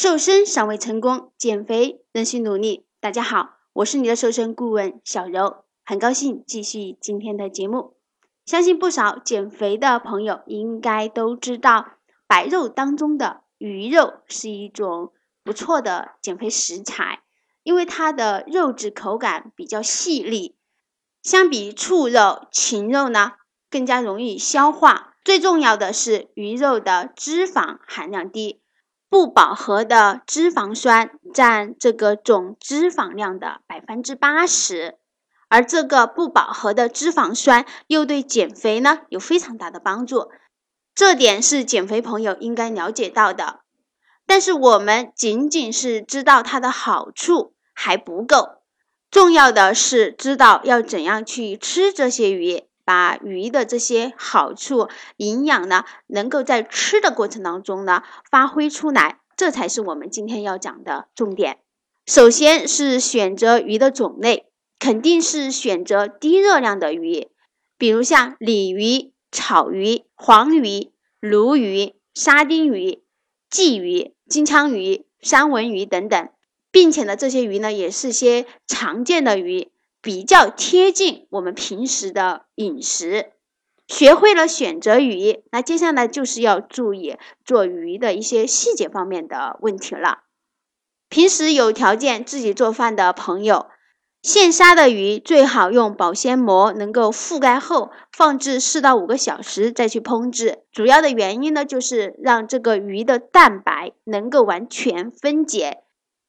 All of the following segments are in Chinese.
瘦身尚未成功，减肥仍需努力。大家好，我是你的瘦身顾问小柔，很高兴继续今天的节目。相信不少减肥的朋友应该都知道，白肉当中的鱼肉是一种不错的减肥食材，因为它的肉质口感比较细腻，相比畜肉、禽肉呢更加容易消化。最重要的是，鱼肉的脂肪含量低。不饱和的脂肪酸占这个总脂肪量的百分之八十，而这个不饱和的脂肪酸又对减肥呢有非常大的帮助，这点是减肥朋友应该了解到的。但是我们仅仅是知道它的好处还不够，重要的是知道要怎样去吃这些鱼。把鱼的这些好处、营养呢，能够在吃的过程当中呢发挥出来，这才是我们今天要讲的重点。首先是选择鱼的种类，肯定是选择低热量的鱼，比如像鲤鱼、草鱼、黄鱼、鲈鱼、沙丁鱼、鲫鱼、金枪鱼、三文鱼等等，并且呢，这些鱼呢也是些常见的鱼。比较贴近我们平时的饮食，学会了选择鱼，那接下来就是要注意做鱼的一些细节方面的问题了。平时有条件自己做饭的朋友，现杀的鱼最好用保鲜膜能够覆盖后，放置四到五个小时再去烹制。主要的原因呢，就是让这个鱼的蛋白能够完全分解。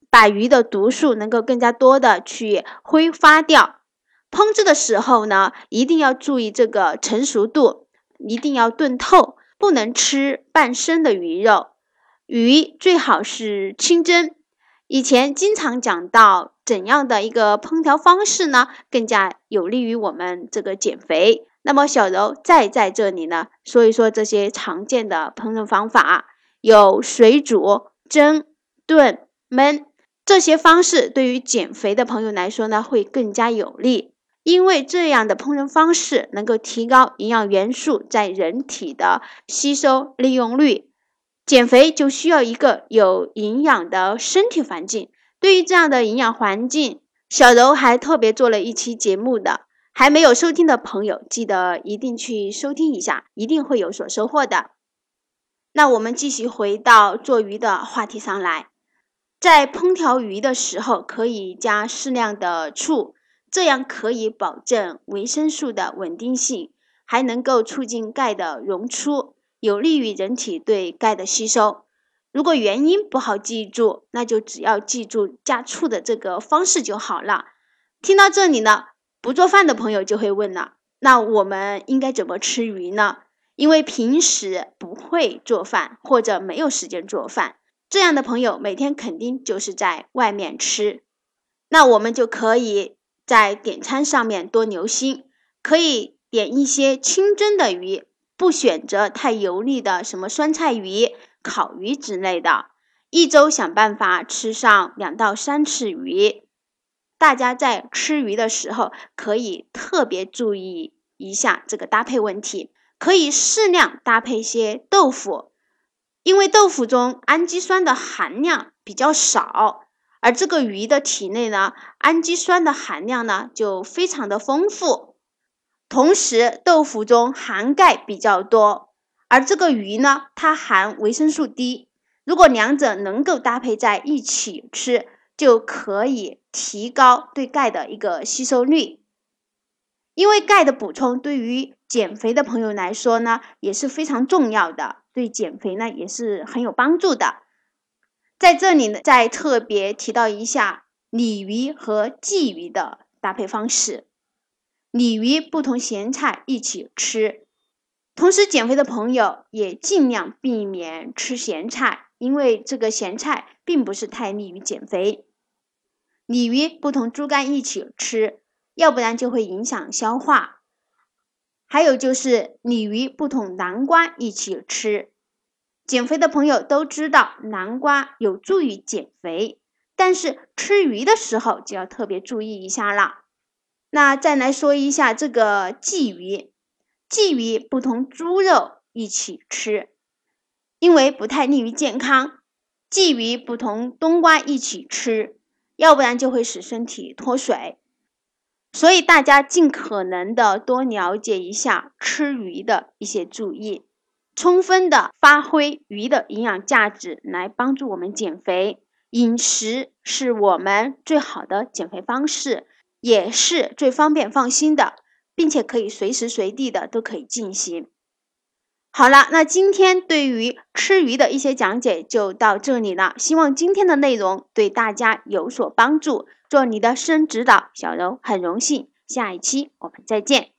把鱼的毒素能够更加多的去挥发掉。烹制的时候呢，一定要注意这个成熟度，一定要炖透，不能吃半生的鱼肉。鱼最好是清蒸。以前经常讲到怎样的一个烹调方式呢，更加有利于我们这个减肥。那么小柔再在这里呢，说一说这些常见的烹饪方法，有水煮、蒸、炖、焖。这些方式对于减肥的朋友来说呢，会更加有利，因为这样的烹饪方式能够提高营养元素在人体的吸收利用率。减肥就需要一个有营养的身体环境。对于这样的营养环境，小柔还特别做了一期节目的，还没有收听的朋友，记得一定去收听一下，一定会有所收获的。那我们继续回到做鱼的话题上来。在烹调鱼的时候，可以加适量的醋，这样可以保证维生素的稳定性，还能够促进钙的溶出，有利于人体对钙的吸收。如果原因不好记住，那就只要记住加醋的这个方式就好了。听到这里呢，不做饭的朋友就会问了：那我们应该怎么吃鱼呢？因为平时不会做饭或者没有时间做饭。这样的朋友每天肯定就是在外面吃，那我们就可以在点餐上面多留心，可以点一些清蒸的鱼，不选择太油腻的什么酸菜鱼、烤鱼之类的。一周想办法吃上两到三次鱼。大家在吃鱼的时候可以特别注意一下这个搭配问题，可以适量搭配些豆腐。因为豆腐中氨基酸的含量比较少，而这个鱼的体内呢，氨基酸的含量呢就非常的丰富。同时，豆腐中含钙比较多，而这个鱼呢，它含维生素 D。如果两者能够搭配在一起吃，就可以提高对钙的一个吸收率。因为钙的补充对于减肥的朋友来说呢，也是非常重要的。对减肥呢也是很有帮助的。在这里呢，再特别提到一下鲤鱼和鲫鱼的搭配方式。鲤鱼不同咸菜一起吃，同时减肥的朋友也尽量避免吃咸菜，因为这个咸菜并不是太利于减肥。鲤鱼不同猪肝一起吃，要不然就会影响消化。还有就是鲤鱼不同南瓜一起吃，减肥的朋友都知道南瓜有助于减肥，但是吃鱼的时候就要特别注意一下了。那再来说一下这个鲫鱼，鲫鱼不同猪肉一起吃，因为不太利于健康，鲫鱼不同冬瓜一起吃，要不然就会使身体脱水。所以大家尽可能的多了解一下吃鱼的一些注意，充分的发挥鱼的营养价值，来帮助我们减肥。饮食是我们最好的减肥方式，也是最方便放心的，并且可以随时随地的都可以进行。好了，那今天对于吃鱼的一些讲解就到这里了，希望今天的内容对大家有所帮助。做你的私人指导，小柔很荣幸。下一期我们再见。